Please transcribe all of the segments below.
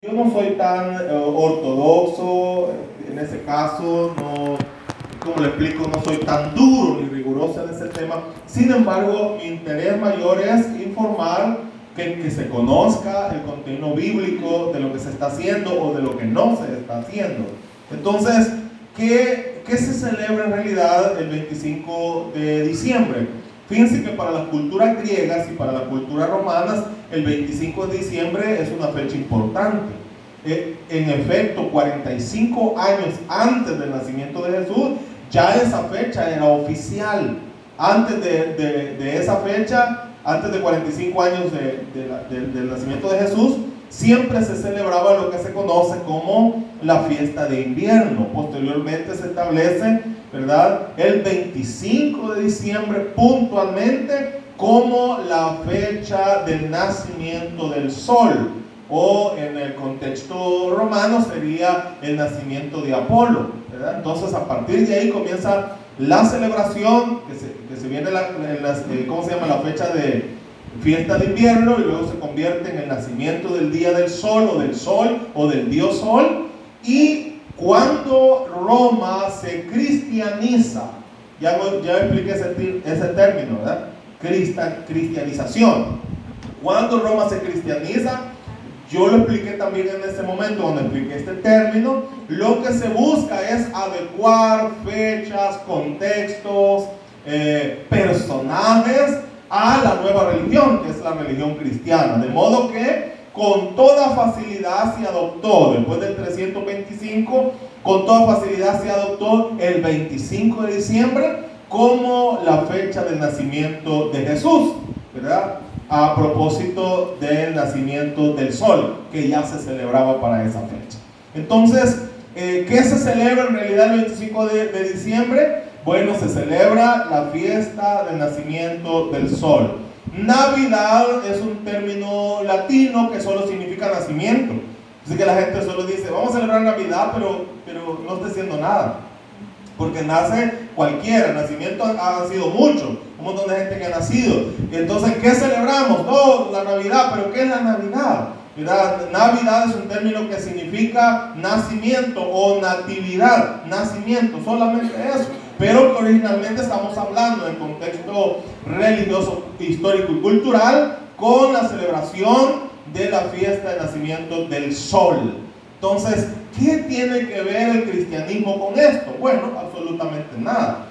Yo no soy tan eh, ortodoxo, en ese caso, no, como le explico, no soy tan duro ni riguroso en ese tema. Sin embargo, mi interés mayor es informar que, que se conozca el contenido bíblico de lo que se está haciendo o de lo que no se está haciendo. Entonces, ¿qué, qué se celebra en realidad el 25 de diciembre? Fíjense que para las culturas griegas y para las culturas romanas, el 25 de diciembre es una fecha importante. Eh, en efecto, 45 años antes del nacimiento de Jesús, ya esa fecha era oficial. Antes de, de, esa fecha, antes de 45 años del nacimiento de Jesús, siempre se celebraba lo que se conoce como la fiesta de invierno. Posteriormente se establece ¿verdad? El 25 de diciembre puntualmente como la fecha del nacimiento del sol o en el contexto romano sería el nacimiento de Apolo. Entonces a partir de ahí comienza la celebración, que se, que se viene, la, eh, ¿cómo se llama? La fecha de fiesta de invierno y luego se convierte en el nacimiento del día del sol o del sol o del dios sol y cuando Roma se cristianiza, ya, ya expliqué ese, ese término, ¿verdad? Cristianización. Cuando Roma se cristianiza, yo lo expliqué también en ese momento cuando expliqué este término, lo que se busca es adecuar fechas, contextos, eh, personajes a la nueva religión, que es la religión cristiana. De modo que con toda facilidad se adoptó, después del 325, con toda facilidad se adoptó el 25 de diciembre como la fecha del nacimiento de Jesús, ¿verdad? A propósito del nacimiento del sol, que ya se celebraba para esa fecha. Entonces, eh, ¿qué se celebra en realidad el 25 de, de diciembre? Bueno, se celebra la fiesta del nacimiento del sol. Navidad es un término latino que solo significa nacimiento. Así que la gente solo dice, vamos a celebrar Navidad, pero, pero no está haciendo nada. Porque nace cualquiera, nacimiento ha, sido mucho, un montón de gente que ha nacido. Entonces, ¿qué celebramos? No, la Navidad, pero ¿qué es la Navidad? Navidad es un término que significa nacimiento o natividad, nacimiento, solamente eso pero originalmente estamos hablando en contexto religioso, histórico y cultural con la celebración de la fiesta de nacimiento del sol. Entonces, ¿qué tiene que ver el cristianismo con esto? Bueno, absolutamente nada.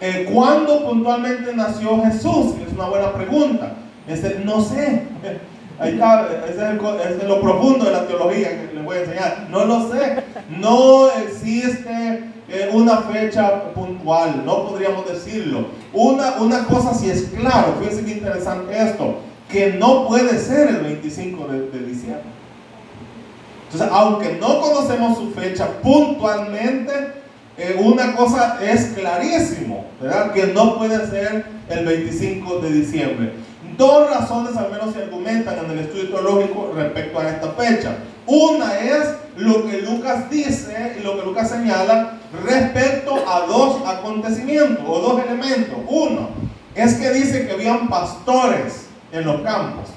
Eh, ¿Cuándo puntualmente nació Jesús? Es una buena pregunta. Este, no sé. Ahí está, ese es, lo profundo de la teología que les voy a enseñar. No lo sé. No existe eh, una fecha puntual, no podríamos decirlo. Una, una cosa sí es claro, fíjense qué interesante esto, que no puede ser el 25 de, diciembre. Entonces, aunque no conocemos su fecha puntualmente, eh, una cosa es clarísimo, ¿verdad? Que no puede ser el 25 de diciembre. Dos razones al menos se argumentan en el estudio teológico respecto a esta fecha. Una es lo que Lucas dice y lo que Lucas señala respecto a dos acontecimientos o dos elementos. Uno es que dice que habían pastores en los campos.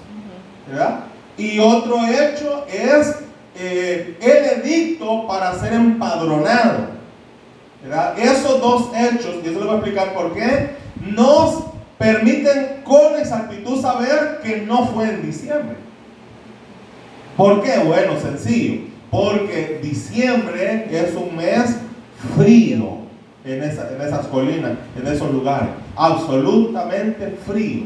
¿verdad? Y otro hecho es eh, el edicto para ser empadronado. ¿verdad? Esos dos hechos, y eso les voy a explicar por qué, nos permiten con exactitud saber que no fue en diciembre. ¿Por qué? Bueno, sencillo. Porque diciembre es un mes frío en, en esas colinas, en esos lugares. Absolutamente frío.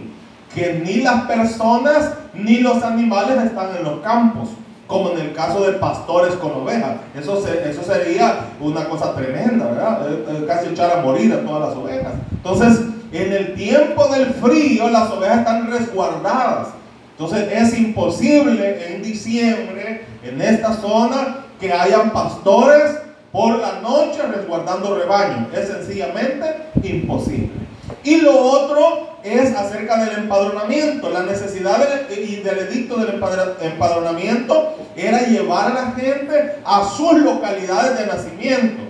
Que ni las personas ni los animales están en los campos como en el caso de pastores con ovejas. Eso, eso sería una cosa tremenda, ¿verdad? Eh, eh, casi echar a morir a todas las ovejas. Entonces, en el tiempo del frío las ovejas están resguardadas. Entonces es imposible en diciembre en esta zona que hayan pastores por la noche resguardando rebaños. Es sencillamente imposible. Y lo otro es acerca del empadronamiento. La necesidad y del edicto del empadronamiento era llevar a la gente a sus localidades de nacimiento.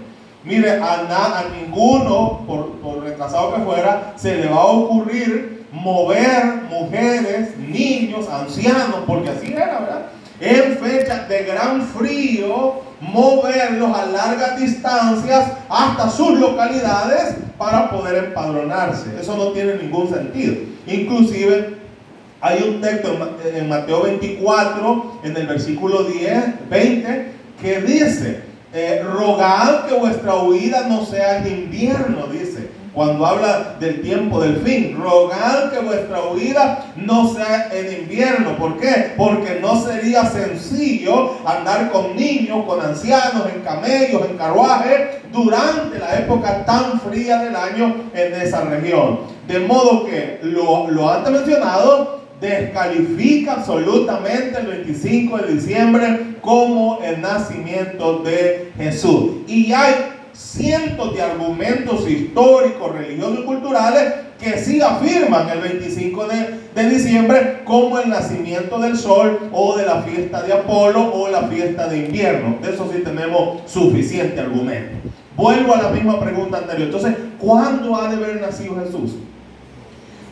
Mire, a, a ninguno, por, por retrasado que fuera, se le va a ocurrir mover mujeres, niños, ancianos, porque así era, ¿verdad? en fechas de gran frío, moverlos a largas distancias hasta sus localidades para poder empadronarse. Eso no tiene ningún sentido. Inclusive hay un texto en Mateo 24, en el versículo 10, 20, que dice, eh, rogad que vuestra huida no sea en invierno, dice cuando habla del tiempo del fin. Rogad que vuestra huida no sea en invierno. ¿Por qué? Porque no sería sencillo andar con niños, con ancianos, en camellos, en carruajes, durante la época tan fría del año en esa región. De modo que lo, lo antes mencionado descalifica absolutamente el 25 de diciembre como el nacimiento de Jesús. Y hay cientos de argumentos históricos, religiosos y culturales que sí afirman el 25 de, diciembre como el nacimiento del sol o de la fiesta de Apolo o la fiesta de invierno. De eso sí tenemos suficiente argumento. Vuelvo a la misma pregunta anterior. Entonces, ¿cuándo ha de haber nacido Jesús?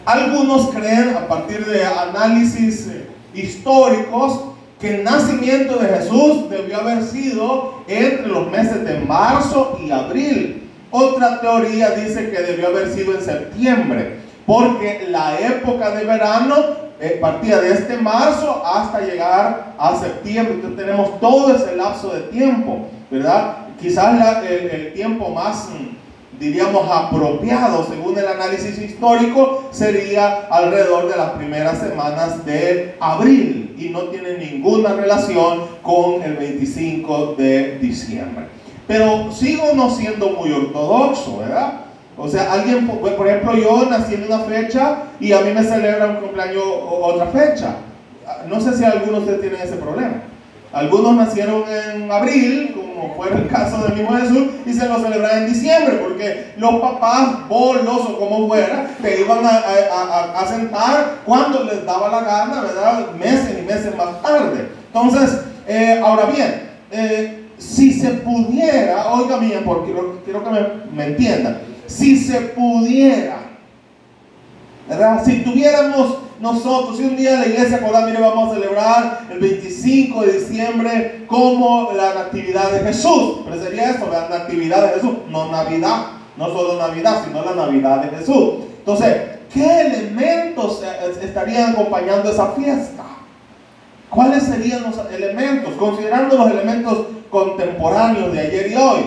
Algunos creen, a partir de análisis eh, históricos, que el nacimiento de Jesús debió haber sido entre los meses de marzo y abril. Otra teoría dice que debió haber sido en septiembre, porque la época de verano eh, partía de este marzo hasta llegar a septiembre. Entonces tenemos todo ese lapso de tiempo, ¿verdad? Quizás el, tiempo más diríamos, apropiado según el análisis histórico sería alrededor de las primeras semanas de abril y no tiene ninguna relación con el 25 de diciembre. Pero sigo no siendo muy ortodoxo, ¿verdad? O sea, alguien, por ejemplo, yo nací en una fecha y a mí me celebra un cumpleaños otra fecha. No sé si algunos de ustedes tienen ese problema. Algunos nacieron en abril, como fue el caso del mismo Jesús, y se lo celebran en diciembre, porque los papás, bolos o como fuera, te iban a, sentar cuando les daba la gana, ¿verdad? Meses y meses más tarde. Entonces, eh, ahora bien, eh, si se pudiera, oiga bien, porque quiero, que me entiendan, si se pudiera, Si tuviéramos nosotros, si un día la iglesia acordar, mire, vamos a celebrar el 25 de diciembre como la natividad de Jesús. Pero sería eso, la natividad de Jesús, no Navidad, no solo Navidad, sino la Navidad de Jesús. Entonces, ¿qué elementos estarían acompañando esa fiesta? ¿Cuáles serían los elementos? Considerando los elementos contemporáneos de ayer y hoy,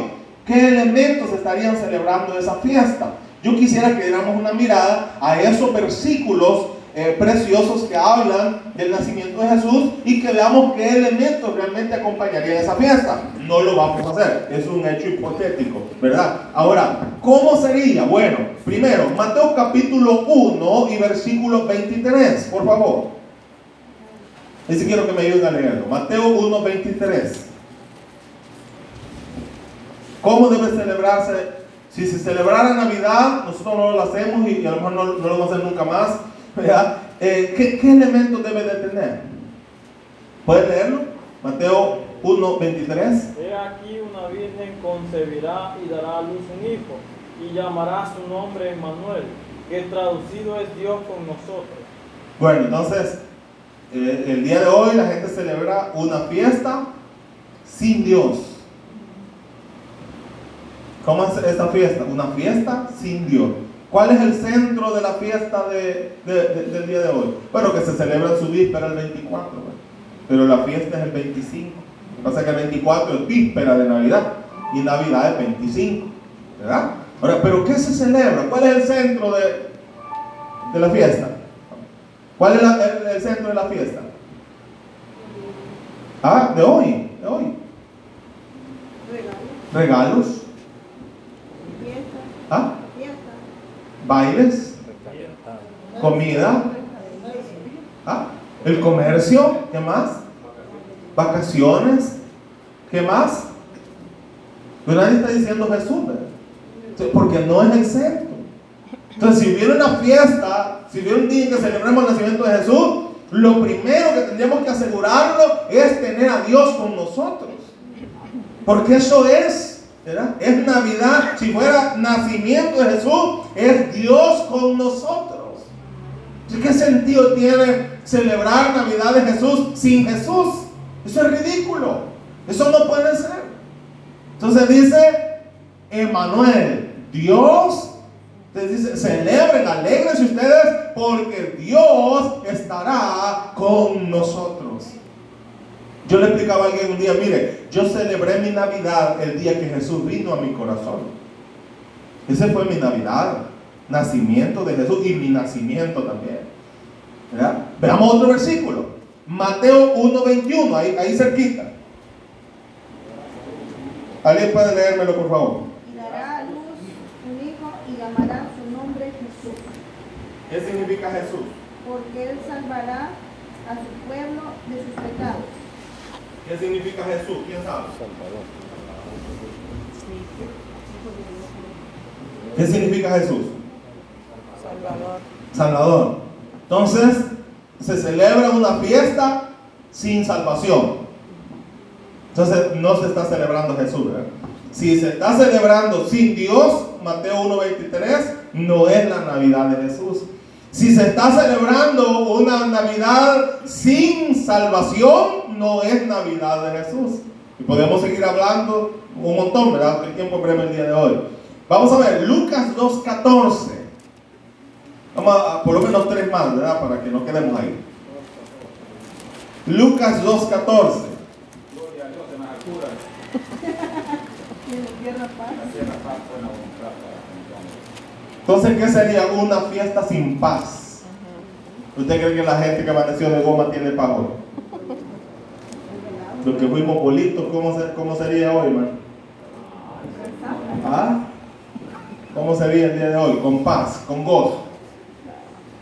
¿qué elementos estarían celebrando esa fiesta? Yo quisiera que diéramos una mirada a esos versículos eh, preciosos que hablan del nacimiento de Jesús y que veamos qué elementos realmente acompañarían esa fiesta. No lo vamos a hacer, es un hecho hipotético, ¿verdad? Ahora, ¿cómo sería? Bueno, primero, Mateo capítulo 1 y versículo 23, por favor. Ese quiero que me ayuden a leerlo. Mateo 1, 23. ¿Cómo debe celebrarse? Si se celebrara Navidad, nosotros no lo hacemos y, a lo mejor no, no lo vamos a hacer nunca más eh, ¿qué, ¿qué, elementos debe de tener? ¿Puedes leerlo? Mateo 1, 23. He aquí una virgen concebirá y dará a luz un hijo, y llamará su nombre Emmanuel, que traducido es Dios con nosotros. Bueno, entonces, eh, el día de hoy la gente celebra una fiesta sin Dios. ¿Cómo es esta fiesta? Una fiesta sin Dios. ¿Cuál es el centro de la fiesta de, del día de hoy? Bueno, que se celebra en su víspera el 24, pero la fiesta es el 25. Lo que pasa es que el 24 es víspera de Navidad y Navidad es 25, ¿verdad? Ahora, ¿pero qué se celebra? ¿Cuál es el centro de, de la fiesta? ¿Cuál es el, centro de la fiesta? Ah, de hoy, de hoy. Regalos. Regalos. ¿Ah? bailes, comida, ¿Ah? el comercio, ¿qué más? Vacaciones, ¿qué más? Nadie está diciendo Jesús, porque no es el centro. Entonces, si hubiera una fiesta, si hubiera un día que celebremos el nacimiento de Jesús, lo primero que tendríamos que asegurarlo es tener a Dios con nosotros. Porque eso es es Navidad. Si fuera nacimiento de Jesús, es Dios con nosotros. ¿Qué sentido tiene celebrar Navidad de Jesús sin Jesús? Eso es ridículo. Eso no puede ser. Entonces dice, Emanuel, Dios, entonces dice, celebren, alegrense ustedes porque Dios estará con nosotros. Yo le explicaba a alguien un día, mire, yo celebré mi Navidad el día que Jesús vino a mi corazón. Ese fue mi Navidad, nacimiento de Jesús y mi nacimiento también. Veamos otro versículo. Mateo 1.21, ahí, ahí cerquita. ¿Alguien puede leérmelo, por favor? Y dará a luz un hijo y llamará su nombre Jesús. ¿Qué significa Jesús? Porque él salvará a su pueblo de sus pecados. ¿Qué significa Jesús? ¿Quién sabe? ¿Qué significa Jesús? Salvador. Salvador. Entonces, se celebra una fiesta sin salvación. Entonces, no se está celebrando Jesús. ¿verdad? Si se está celebrando sin Dios, Mateo 1.23, no es la Navidad de Jesús. Si se está celebrando una Navidad sin salvación, no es Navidad de Jesús. Y podemos seguir hablando un montón, ¿verdad? El tiempo breve el día de hoy. Vamos a ver, Lucas 2.14. Vamos a, por lo menos tres más, ¿verdad? Para que no quedemos ahí. Lucas 2.14. Entonces, ¿qué sería una fiesta sin paz? ¿Usted cree que la gente que amaneció de goma tiene paz hoy? Los que fuimos bolitos, ¿cómo, cómo sería hoy, man? ¿Ah? ¿Cómo sería el día de hoy? Con paz, con gozo.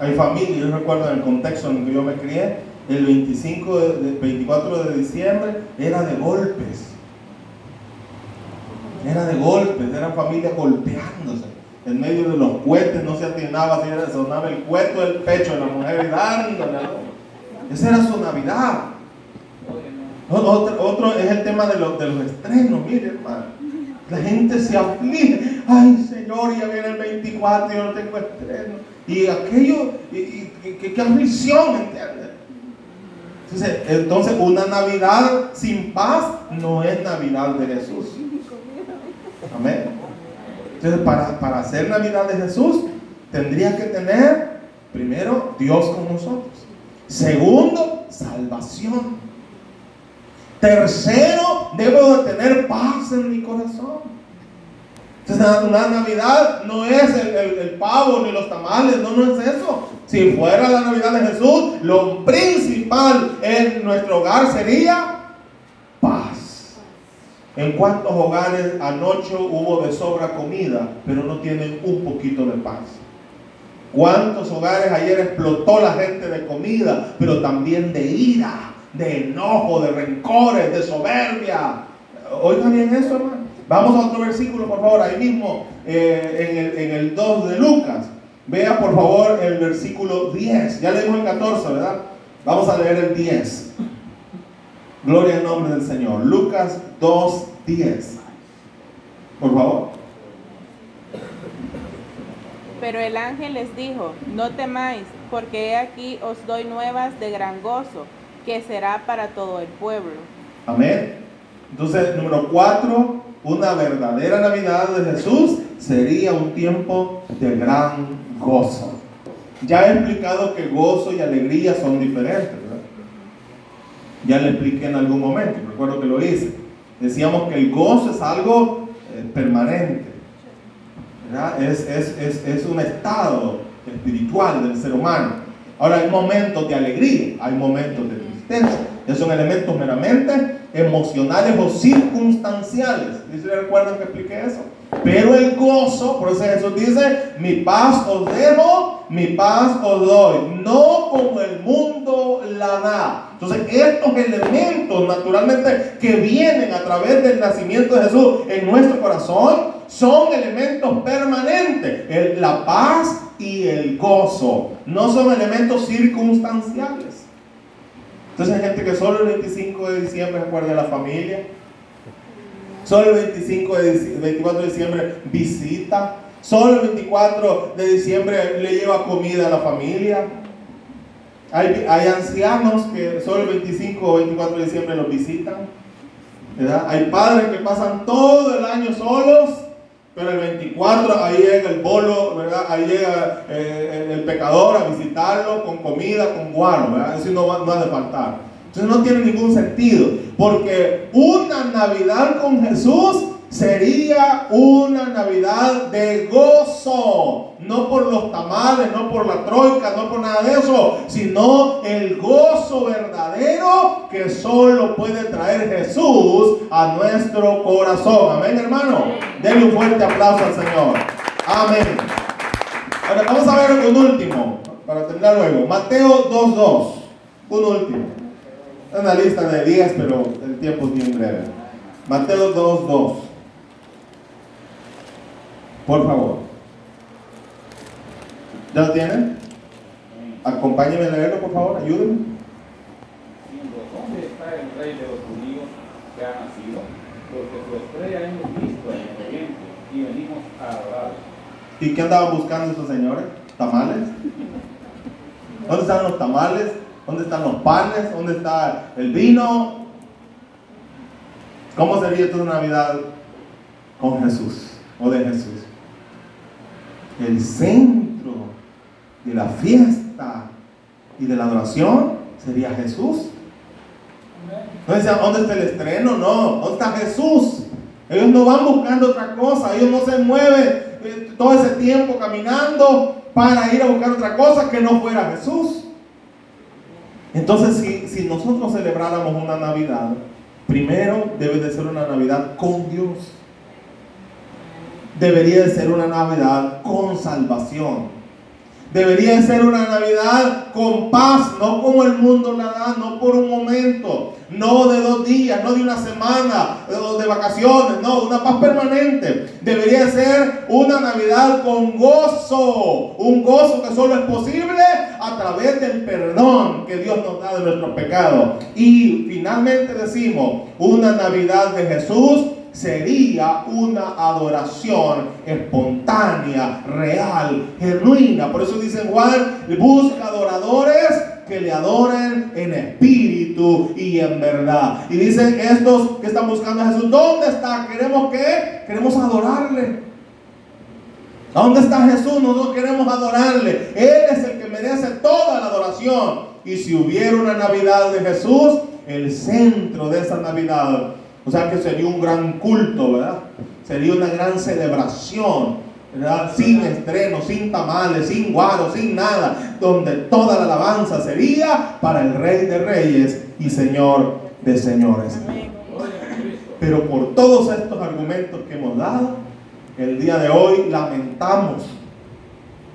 Hay familia, yo recuerdo en el contexto en el que yo me crié, el 25 de, 24 de diciembre era de golpes. Era de golpes, eran familias golpeándose. En medio de los cohetes no se atinaba, si sonaba el cueto del pecho de la mujer y dándole. Esa era su Navidad. Otro, es el tema de los, de los estrenos, mire hermano. La gente se aflige. Ay, Señor, ya viene el 24 y yo no tengo estreno. Y aquello, y, qué aflicción, ¿entiendes? Entonces, entonces, una Navidad sin paz no es Navidad de Jesús. Amén. Entonces, para, para hacer Navidad de Jesús, tendría que tener, primero, Dios con nosotros. Segundo, salvación. Tercero, debo de tener paz en mi corazón. Entonces, una Navidad no es el, pavo ni los tamales, no, no es eso. Si fuera la Navidad de Jesús, lo principal en nuestro hogar sería paz. ¿En cuántos hogares anoche hubo de sobra comida, pero no tienen un poquito de paz? ¿Cuántos hogares ayer explotó la gente de comida, pero también de ira? De enojo, de rencores, de soberbia. Oigan bien eso, hermano. Vamos a otro versículo, por favor, ahí mismo, eh, en, el, en, el, 2 de Lucas. Vea, por favor, el versículo 10. Ya leímos el 14, ¿verdad? Vamos a leer el 10. Gloria al nombre del Señor. Lucas 2, 10. Por favor. Pero el ángel les dijo, no temáis, porque he aquí os doy nuevas de gran gozo que será para todo el pueblo. Amén. Entonces, número cuatro, una verdadera Navidad de Jesús sería un tiempo de gran gozo. Ya he explicado que gozo y alegría son diferentes. Ya le expliqué en algún momento, recuerdo que lo hice. Decíamos que el gozo es algo eh, permanente. Es, es, es, es un estado espiritual del ser humano. Ahora hay momentos de alegría, hay momentos de esos son elementos meramente emocionales o circunstanciales. ¿Y se recuerdan que expliqué eso? Pero el gozo, por eso Jesús dice, mi paz os dejo, mi paz os doy, no como el mundo la da. Entonces estos elementos naturalmente que vienen a través del nacimiento de Jesús en nuestro corazón son elementos permanentes. la paz y el gozo no son elementos circunstanciales. Entonces hay gente que solo el 25 de diciembre se acuerda de la familia. Solo el 25 de, 24 de diciembre visita. Solo el 24 de diciembre le lleva comida a la familia. Hay, hay ancianos que solo el 25 o 24 de diciembre los visitan. ¿verdad? Hay padres que pasan todo el año solos, pero el 24 ahí llega el bolo, ¿verdad? Ahí llega eh, el, pecador a visitarlo con comida, con guaro, ¿verdad? Eso no, va, no ha de faltar. Entonces no tiene ningún sentido, porque una Navidad con Jesús sería una Navidad de gozo, no por los tamales, no por la troika, no por nada de eso, sino el gozo verdadero que solo puede traer Jesús a nuestro corazón. Amén, hermano. Denle un fuerte aplauso al Señor. Amén. Ahora vamos a ver un último, para terminar luego. Mateo 2.2. Un último. Es una lista de 10, pero el tiempo es bien breve. Mateo 2.2. Por favor. ¿Ya lo tienen? Acompáñenme a leerlo, por favor. Ayúdenme. ¿dónde está el rey de los judíos que ha nacido? Porque su estrella hemos visto en el oriente y venimos a adorarlo. ¿Y qué andaban buscando estos señores? ¿Tamales? ¿Dónde están los tamales? ¿Dónde están los panes? ¿Dónde está el vino? ¿Cómo sería toda Navidad con Jesús o de Jesús? El centro de la fiesta y de la adoración sería Jesús. No decían, ¿dónde está el estreno? No, ¿dónde está Jesús? Ellos no van buscando otra cosa, ellos no se mueven eh, todo ese tiempo caminando para ir a buscar otra cosa que no fuera Jesús. Entonces, si, si nosotros celebráramos una Navidad, primero debe de ser una Navidad con Dios. Debería de ser una Navidad con salvación. Debería de ser una Navidad con paz, no como el mundo la da, no por un momento, no de dos días, no de una semana, o de vacaciones, no, una paz permanente. Debería de ser una Navidad con gozo, un gozo que solo es posible a través del perdón que Dios nos da de nuestros pecados. Y finalmente decimos, una Navidad de Jesús sería una adoración espontánea, real, genuina. Por eso dice Juan, busca adoradores que le adoren en espíritu y en verdad. Y dicen estos que están buscando a Jesús, ¿dónde está? ¿Queremos qué? Queremos adorarle. ¿Dónde está Jesús? Nosotros queremos adorarle. Él es el que merece toda la adoración. Y si hubiera una Navidad de Jesús, el centro de esa Navidad o sea que sería un gran culto, ¿verdad? Sería una gran celebración, ¿verdad? Sin estreno, sin tamales, sin guaro, sin nada, donde toda la alabanza sería para el Rey de Reyes y Señor de Señores. Pero por todos estos argumentos que hemos dado, el día de hoy lamentamos.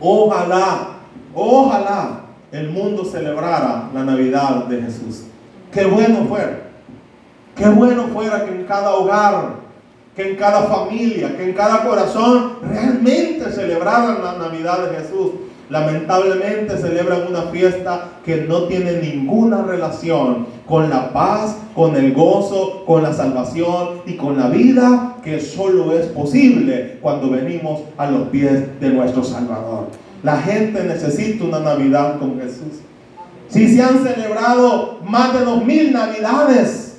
Ojalá, ojalá el mundo celebrara la Navidad de Jesús. Qué bueno fuera Qué bueno fuera que en cada hogar, que en cada familia, que en cada corazón realmente celebraran la Navidad de Jesús. Lamentablemente celebran una fiesta que no tiene ninguna relación con la paz, con el gozo, con la salvación y con la vida que solo es posible cuando venimos a los pies de nuestro Salvador. La gente necesita una Navidad con Jesús. Si se han celebrado más de dos mil Navidades,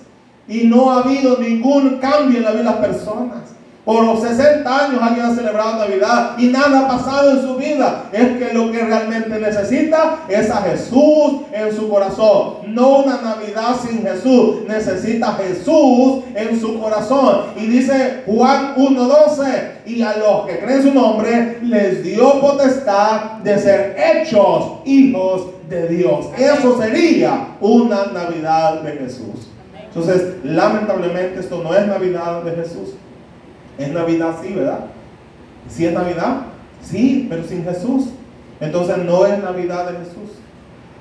y no ha habido ningún cambio en la vida de las personas. Por los 60 años alguien ha celebrado Navidad y nada ha pasado en su vida. Es que lo que realmente necesita es a Jesús en su corazón. No una Navidad sin Jesús. Necesita Jesús en su corazón. Y dice Juan 1.12. Y a los que creen su nombre les dio potestad de ser hechos hijos de Dios. Eso sería una Navidad de Jesús. Entonces, lamentablemente esto no es Navidad de Jesús. Es Navidad, sí, ¿verdad? Sí es Navidad, sí, pero sin Jesús. Entonces no es Navidad de Jesús.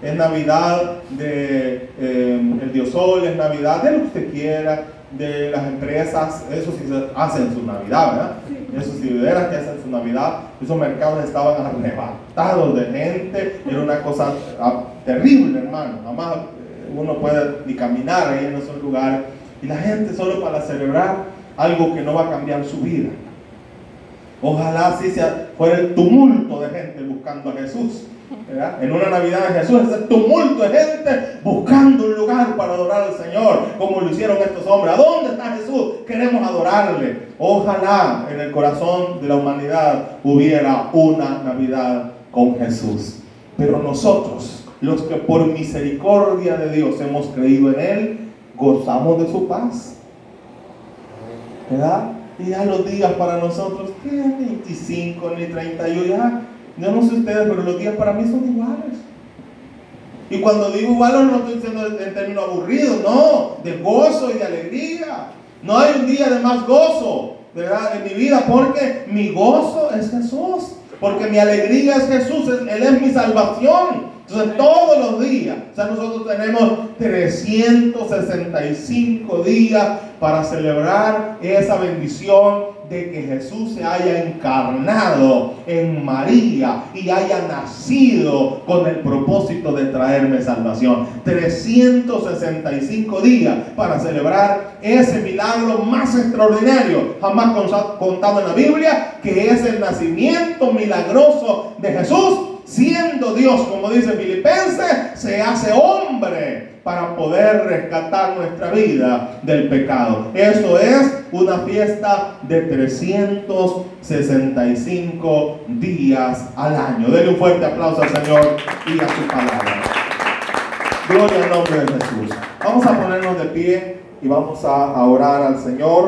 Es Navidad de eh, el Dios Sol, es Navidad de lo que usted quiera, de las empresas, eso sí hacen su Navidad, ¿verdad? Esos ciudadanos que hacen su Navidad, esos mercados estaban arrebatados de gente, era una cosa ah, terrible, hermano. Uno puede ni caminar ahí en esos lugares. Y la gente solo para celebrar algo que no va a cambiar su vida. Ojalá así sea, fuera el tumulto de gente buscando a Jesús. En una Navidad de Jesús, ese tumulto de gente buscando un lugar para adorar al Señor, como lo hicieron estos hombres. ¿A dónde está Jesús? Queremos adorarle. Ojalá en el corazón de la humanidad hubiera una Navidad con Jesús. Pero nosotros, los que por misericordia de Dios hemos creído en Él, gozamos de su paz. ¿Verdad? Y ya los días para nosotros, ¿qué? 25 ni 31, ya. Yo no sé ustedes, pero los días para mí son iguales. Y cuando digo iguales no estoy diciendo en términos aburridos, no, de gozo y de alegría. No hay un día de más gozo, ¿verdad? En mi vida, porque mi gozo es Jesús. Porque mi alegría es Jesús, Él es mi salvación. Entonces todos los días, o sea, nosotros tenemos 365 días para celebrar esa bendición de que Jesús se haya encarnado en María y haya nacido con el propósito de traerme salvación. 365 días para celebrar ese milagro más extraordinario jamás contado en la Biblia, que es el nacimiento milagroso de Jesús siendo Dios, como dice Filipenses, se hace hombre para poder rescatar nuestra vida del pecado. Eso es una fiesta de 365 días al año. Denle un fuerte aplauso al Señor y a su palabra. Gloria al nombre de Jesús. Vamos a ponernos de pie y vamos a orar al Señor.